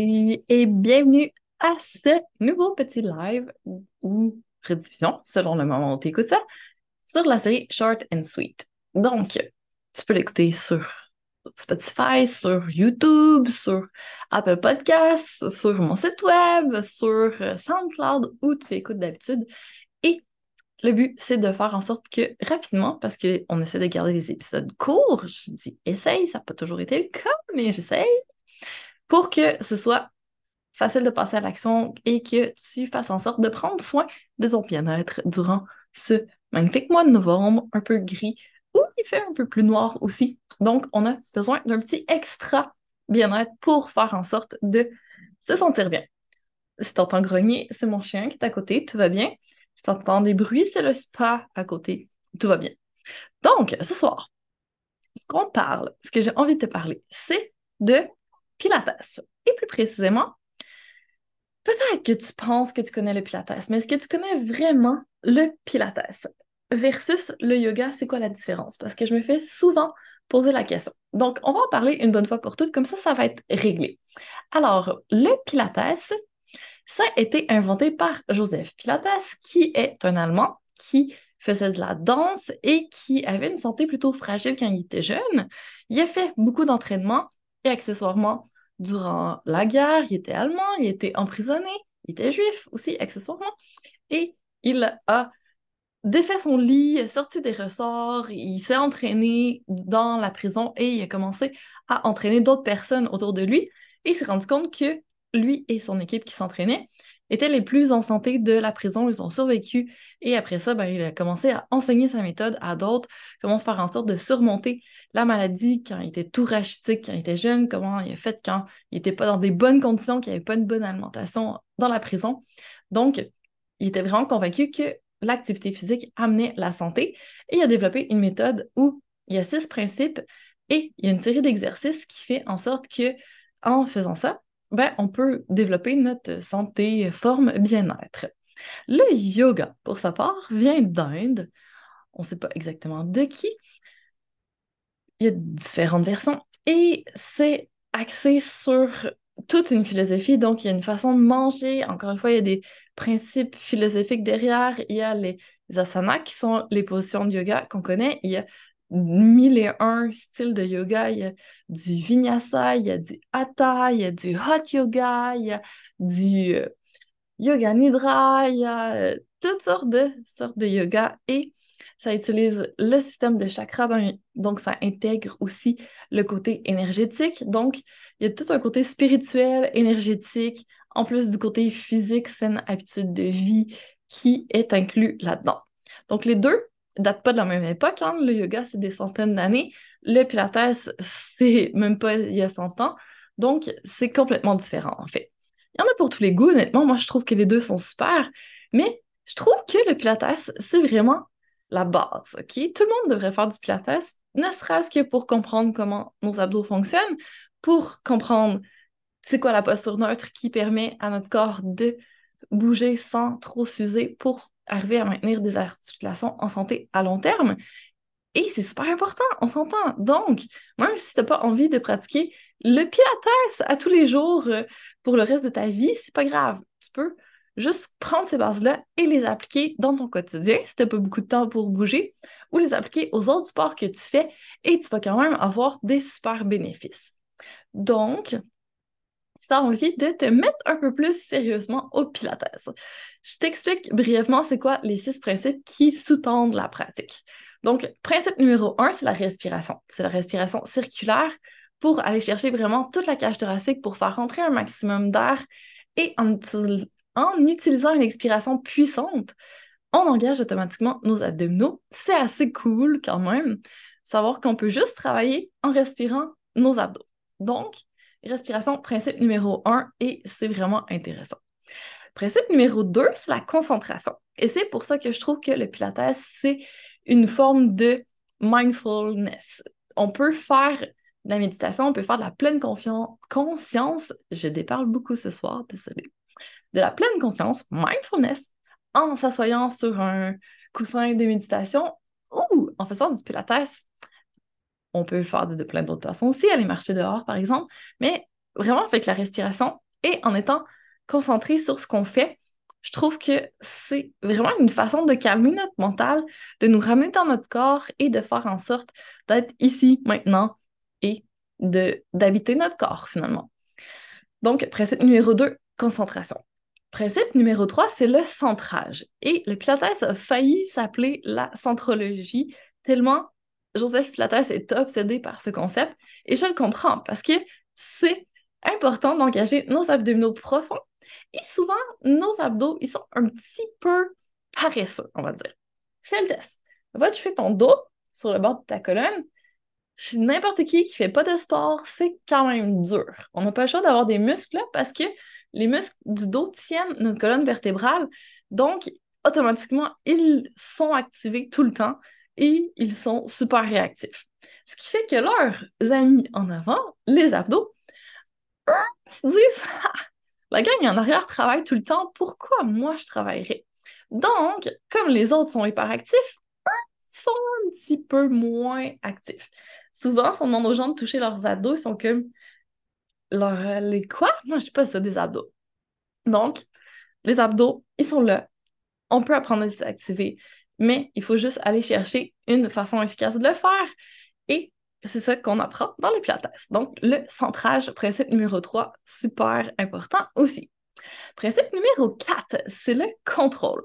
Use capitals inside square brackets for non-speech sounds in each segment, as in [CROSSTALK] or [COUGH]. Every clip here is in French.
et bienvenue à ce nouveau petit live ou rediffusion, selon le moment où tu écoutes ça, sur la série Short and Sweet. Donc, tu peux l'écouter sur Spotify, sur YouTube, sur Apple Podcasts, sur mon site web, sur SoundCloud, où tu écoutes d'habitude. Et le but, c'est de faire en sorte que rapidement, parce qu'on essaie de garder les épisodes courts, je dis essaye, ça n'a pas toujours été le cas, mais j'essaye, pour que ce soit facile de passer à l'action et que tu fasses en sorte de prendre soin de ton bien-être durant ce magnifique mois de novembre, un peu gris, ou il fait un peu plus noir aussi. Donc, on a besoin d'un petit extra bien-être pour faire en sorte de se sentir bien. Si tu entends grogner, c'est mon chien qui est à côté, tout va bien. Si tu entends des bruits, c'est le spa à côté, tout va bien. Donc, ce soir, ce qu'on parle, ce que j'ai envie de te parler, c'est de Pilates. Et plus précisément, peut-être que tu penses que tu connais le Pilates, mais est-ce que tu connais vraiment le Pilates? Versus le yoga? C'est quoi la différence? Parce que je me fais souvent poser la question. Donc, on va en parler une bonne fois pour toutes, comme ça, ça va être réglé. Alors, le Pilates, ça a été inventé par Joseph Pilates, qui est un Allemand qui faisait de la danse et qui avait une santé plutôt fragile quand il était jeune. Il a fait beaucoup d'entraînement et accessoirement, durant la guerre, il était allemand, il était emprisonné, il était juif aussi, accessoirement. Et il a défait son lit, sorti des ressorts, il s'est entraîné dans la prison et il a commencé à entraîner d'autres personnes autour de lui. Et il s'est rendu compte que lui et son équipe qui s'entraînaient étaient les plus en santé de la prison, ils ont survécu. Et après ça, ben, il a commencé à enseigner sa méthode à d'autres, comment faire en sorte de surmonter la maladie quand il était tout rachitique, quand il était jeune, comment il a fait quand il n'était pas dans des bonnes conditions, qu'il n'y avait pas une bonne alimentation dans la prison. Donc, il était vraiment convaincu que l'activité physique amenait la santé et il a développé une méthode où il y a six principes et il y a une série d'exercices qui fait en sorte que en faisant ça, ben, on peut développer notre santé, forme, bien-être. Le yoga, pour sa part, vient d'Inde. On ne sait pas exactement de qui. Il y a différentes versions et c'est axé sur toute une philosophie. Donc, il y a une façon de manger. Encore une fois, il y a des principes philosophiques derrière. Il y a les asanas qui sont les positions de yoga qu'on connaît. Il y a mille et un styles de yoga. Il y a du vinyasa, il y a du hatha, il y a du hot yoga, il y a du euh, yoga nidra, il y a euh, toutes sortes de sortes de yoga et ça utilise le système de chakra, donc ça intègre aussi le côté énergétique. Donc, il y a tout un côté spirituel, énergétique, en plus du côté physique, saine habitude de vie qui est inclus là-dedans. Donc, les deux datent pas de la même époque. Hein. Le yoga, c'est des centaines d'années. Le pilates, c'est même pas il y a 100 ans. Donc, c'est complètement différent, en fait. Il y en a pour tous les goûts, honnêtement. Moi, je trouve que les deux sont super. Mais je trouve que le pilates, c'est vraiment la base, OK? Tout le monde devrait faire du pilates, ne serait-ce que pour comprendre comment nos abdos fonctionnent, pour comprendre c'est quoi la posture neutre qui permet à notre corps de bouger sans trop s'user pour arriver à maintenir des articulations en santé à long terme. Et c'est super important, on s'entend. Donc, même si tu n'as pas envie de pratiquer le pilates à tous les jours euh, pour le reste de ta vie, c'est pas grave. Tu peux juste prendre ces bases-là et les appliquer dans ton quotidien si tu n'as pas beaucoup de temps pour bouger ou les appliquer aux autres sports que tu fais et tu vas quand même avoir des super bénéfices. Donc, si tu envie de te mettre un peu plus sérieusement au Pilates. Je t'explique brièvement c'est quoi les six principes qui sous-tendent la pratique. Donc, principe numéro un, c'est la respiration. C'est la respiration circulaire pour aller chercher vraiment toute la cage thoracique pour faire rentrer un maximum d'air et en, en utilisant une expiration puissante, on engage automatiquement nos abdominaux. C'est assez cool quand même, savoir qu'on peut juste travailler en respirant nos abdos. Donc, Respiration, principe numéro un, et c'est vraiment intéressant. Principe numéro deux, c'est la concentration. Et c'est pour ça que je trouve que le Pilates, c'est une forme de mindfulness. On peut faire de la méditation, on peut faire de la pleine conscience. Je déparle beaucoup ce soir, désolé. De la pleine conscience, mindfulness, en s'assoyant sur un coussin de méditation ou en faisant du Pilates on peut le faire de, plein d'autres façons aussi, aller marcher dehors, par exemple. Mais vraiment, avec la respiration, et en étant concentré sur ce qu'on fait, je trouve que c'est vraiment une façon de calmer notre mental, de nous ramener dans notre corps et de faire en sorte d'être ici, maintenant et d'habiter notre corps finalement. Donc, principe numéro 2, concentration. Principe numéro 3, c'est le centrage. Et le Pilates a failli s'appeler la centrologie, tellement Joseph Pilates est obsédé par ce concept. Et je le comprends parce que c'est important d'engager nos abdominaux profonds. Et souvent, nos abdos, ils sont un petit peu paresseux, on va dire. Fais le test. Va, fais ton dos sur le bord de ta colonne. Chez n'importe qui qui fait pas de sport, c'est quand même dur. On n'a pas le choix d'avoir des muscles là parce que les muscles du dos tiennent notre colonne vertébrale. Donc, automatiquement, ils sont activés tout le temps et ils sont super réactifs. Ce qui fait que leurs amis en avant, les abdos, se disent ah, la gang en arrière travaille tout le temps, pourquoi moi je travaillerais? Donc, comme les autres sont hyperactifs, eux sont un petit peu moins actifs. Souvent, si on demande aux gens de toucher leurs abdos, ils sont comme leur, les quoi? Moi, je sais pas ça, des abdos. Donc, les abdos, ils sont là. On peut apprendre à les activer, mais il faut juste aller chercher une façon efficace de le faire. Et c'est ça qu'on apprend dans les pilates. Donc, le centrage, principe numéro 3, super important aussi. Principe numéro 4, c'est le contrôle.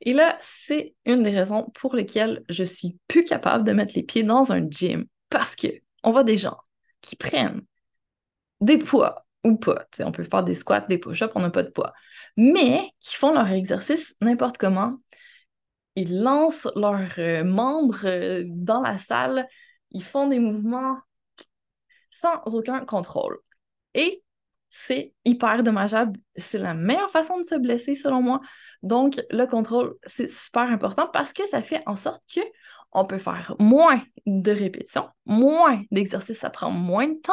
Et là, c'est une des raisons pour lesquelles je suis plus capable de mettre les pieds dans un gym parce que on voit des gens qui prennent des poids ou pas. on peut faire des squats, des push-ups, on n'a pas de poids. Mais qui font leur exercice n'importe comment. Ils lancent leurs euh, membres euh, dans la salle, ils font des mouvements sans aucun contrôle. Et c'est hyper dommageable. C'est la meilleure façon de se blesser, selon moi. Donc, le contrôle, c'est super important parce que ça fait en sorte que on peut faire moins de répétitions, moins d'exercices, ça prend moins de temps,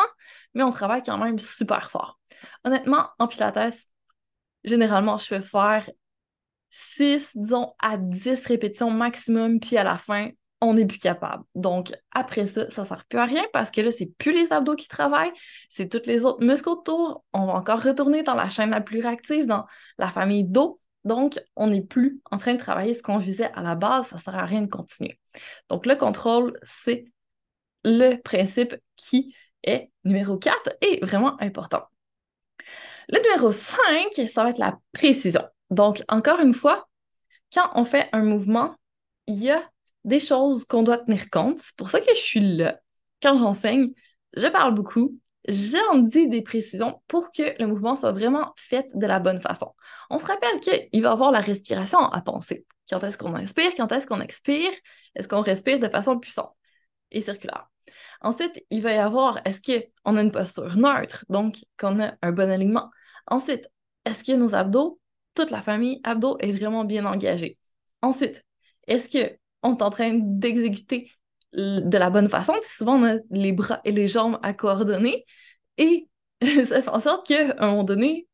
mais on travaille quand même super fort. Honnêtement, en Pilates, généralement, je fais faire 6, disons, à 10 répétitions maximum, puis à la fin, on n'est plus capable. Donc, après ça, ça ne sert plus à rien parce que là, c'est plus les abdos qui travaillent, c'est tous les autres muscles autour. On va encore retourner dans la chaîne la plus réactive, dans la famille dos. Donc, on n'est plus en train de travailler ce qu'on visait à la base, ça ne sert à rien de continuer. Donc, le contrôle, c'est le principe qui est numéro 4 et vraiment important. Le numéro 5, ça va être la précision. Donc, encore une fois, quand on fait un mouvement, il y a des choses qu'on doit tenir compte. C'est pour ça que je suis là. Quand j'enseigne, je parle beaucoup, j'en dis des précisions pour que le mouvement soit vraiment fait de la bonne façon. On se rappelle qu'il va y avoir la respiration à penser. Quand est-ce qu'on inspire, quand est-ce qu'on expire, est-ce qu'on respire de façon puissante et circulaire? Ensuite, il va y avoir, est-ce qu'on a une posture neutre, donc qu'on a un bon alignement? Ensuite, est-ce que nos abdos, toute la famille abdos est vraiment bien engagée. Ensuite, est-ce qu'on est en train d'exécuter de la bonne façon? Souvent, on a les bras et les jambes à coordonner et [LAUGHS] ça fait en sorte qu'à un moment donné,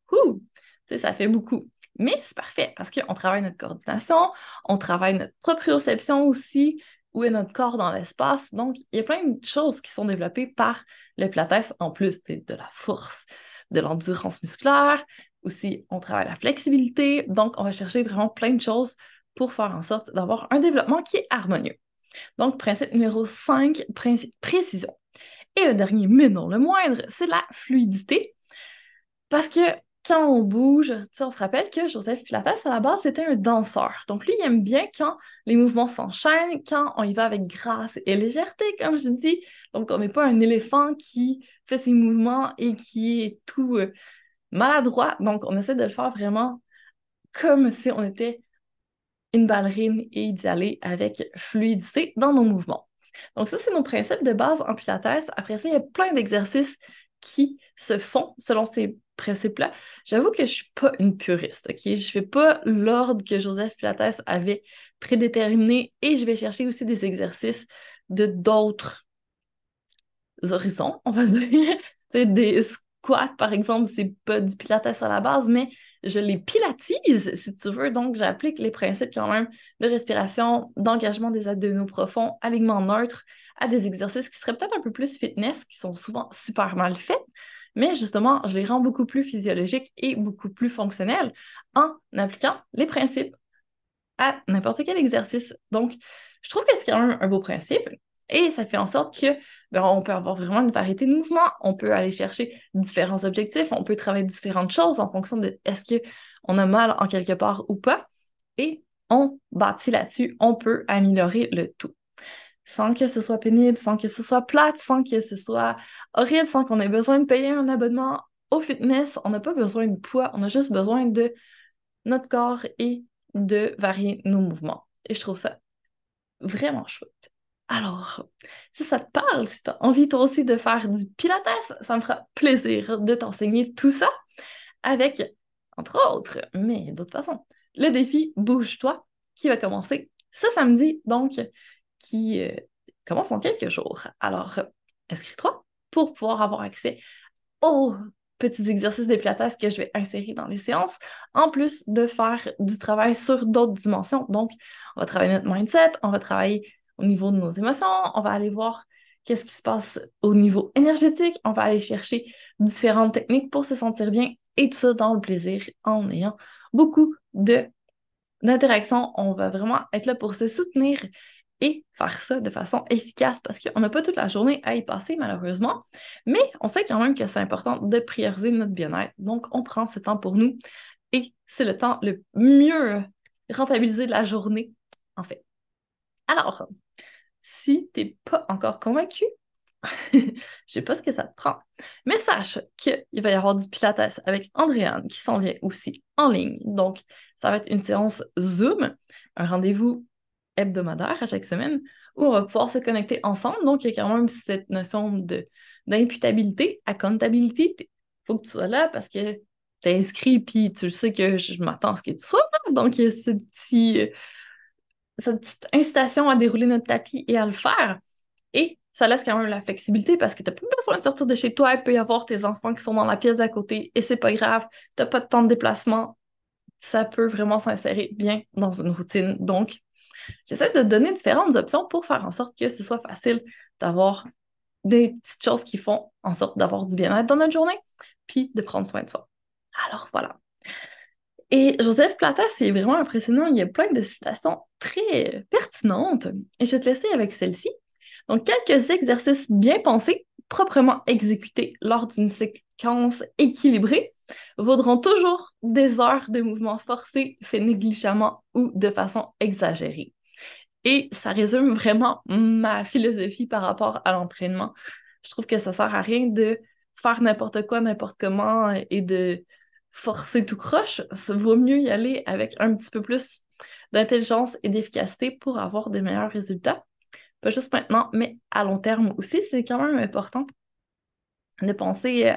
ça fait beaucoup. Mais c'est parfait parce qu'on travaille notre coordination, on travaille notre proprioception aussi, où est notre corps dans l'espace. Donc, il y a plein de choses qui sont développées par le Pilates en plus de la force, de l'endurance musculaire. Aussi, on travaille la flexibilité. Donc, on va chercher vraiment plein de choses pour faire en sorte d'avoir un développement qui est harmonieux. Donc, principe numéro 5, précision. Et le dernier, mais non le moindre, c'est la fluidité. Parce que quand on bouge, on se rappelle que Joseph Pilates, à la base, c'était un danseur. Donc, lui, il aime bien quand les mouvements s'enchaînent, quand on y va avec grâce et légèreté, comme je dis. Donc, on n'est pas un éléphant qui fait ses mouvements et qui est tout euh, maladroit. Donc, on essaie de le faire vraiment comme si on était une ballerine et d'y aller avec fluidité dans nos mouvements. Donc ça, c'est nos principes de base en Pilates. Après ça, il y a plein d'exercices qui se font selon ces principes-là. J'avoue que je suis pas une puriste, OK? Je fais pas l'ordre que Joseph Pilates avait prédéterminé et je vais chercher aussi des exercices de d'autres horizons, on va [LAUGHS] dire. des squats, par exemple, c'est pas du Pilates à la base, mais je les pilatise, si tu veux. Donc, j'applique les principes quand même de respiration, d'engagement des abdominaux profonds, alignement neutre à des exercices qui seraient peut-être un peu plus fitness, qui sont souvent super mal faits. mais justement, je les rends beaucoup plus physiologiques et beaucoup plus fonctionnels en appliquant les principes à n'importe quel exercice. Donc, je trouve que c'est quand même un beau principe et ça fait en sorte que ben, on peut avoir vraiment une variété de mouvements, on peut aller chercher différents objectifs, on peut travailler différentes choses en fonction de est-ce qu'on a mal en quelque part ou pas. Et on bâtit là-dessus, on peut améliorer le tout. Sans que ce soit pénible, sans que ce soit plate, sans que ce soit horrible, sans qu'on ait besoin de payer un abonnement au fitness. On n'a pas besoin de poids, on a juste besoin de notre corps et de varier nos mouvements. Et je trouve ça vraiment chouette. Alors, si ça te parle, si tu as envie toi aussi de faire du pilates, ça me fera plaisir de t'enseigner tout ça avec, entre autres, mais d'autres façons, le défi Bouge-toi qui va commencer ce samedi, donc qui euh, commence en quelques jours. Alors, inscris-toi pour pouvoir avoir accès aux petits exercices de pilates que je vais insérer dans les séances, en plus de faire du travail sur d'autres dimensions. Donc, on va travailler notre mindset, on va travailler au niveau de nos émotions, on va aller voir qu'est-ce qui se passe au niveau énergétique, on va aller chercher différentes techniques pour se sentir bien et tout ça dans le plaisir en ayant beaucoup de d'interactions. On va vraiment être là pour se soutenir et faire ça de façon efficace parce qu'on n'a pas toute la journée à y passer malheureusement, mais on sait quand même que c'est important de prioriser notre bien-être. Donc, on prend ce temps pour nous et c'est le temps le mieux rentabilisé de la journée, en fait. Alors, si tu n'es pas encore convaincu, [LAUGHS] je sais pas ce que ça te prend, mais sache qu'il va y avoir du Pilates avec Andréane qui s'en vient aussi en ligne. Donc, ça va être une séance Zoom, un rendez-vous hebdomadaire à chaque semaine où on va pouvoir se connecter ensemble. Donc, il y a quand même cette notion de, d'imputabilité, accountability. Il faut que tu sois là parce que tu es inscrit puis tu sais que je, m'attends à ce que tu sois là. Donc, il y a ce petit, cette petite incitation à dérouler notre tapis et à le faire. Et ça laisse quand même la flexibilité parce que tu n'as pas besoin de sortir de chez toi. Il peut y avoir tes enfants qui sont dans la pièce d'à côté et c'est pas grave. Tu n'as pas de temps de déplacement. Ça peut vraiment s'insérer bien dans une routine. Donc, J'essaie de donner différentes options pour faire en sorte que ce soit facile d'avoir des petites choses qui font en sorte d'avoir du bien-être dans notre journée, puis de prendre soin de soi. Alors voilà. Et Joseph Plata, c'est vraiment impressionnant. Il y a plein de citations très pertinentes. Et je vais te laisser avec celle-ci. Donc, quelques exercices bien pensés, proprement exécutés lors d'une séquence équilibrée, vaudront toujours des heures de mouvements forcés, faits négligemment ou de façon exagérée. Et ça résume vraiment ma philosophie par rapport à l'entraînement. Je trouve que ça sert à rien de faire n'importe quoi, n'importe comment et de forcer tout croche. Ça vaut mieux y aller avec un petit peu plus d'intelligence et d'efficacité pour avoir des meilleurs résultats. Pas juste maintenant, mais à long terme aussi, c'est quand même important de penser euh,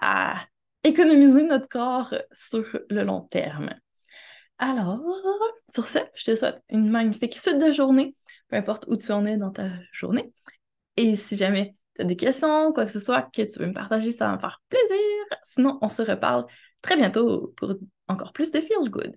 à économiser notre corps sur le long terme. Alors, sur ce, je te souhaite une magnifique suite de journée, peu importe où tu en es dans ta journée. Et si jamais tu as des questions, quoi que ce soit, que tu veux me partager, ça va me faire plaisir. Sinon, on se reparle très bientôt pour encore plus de Feel Good.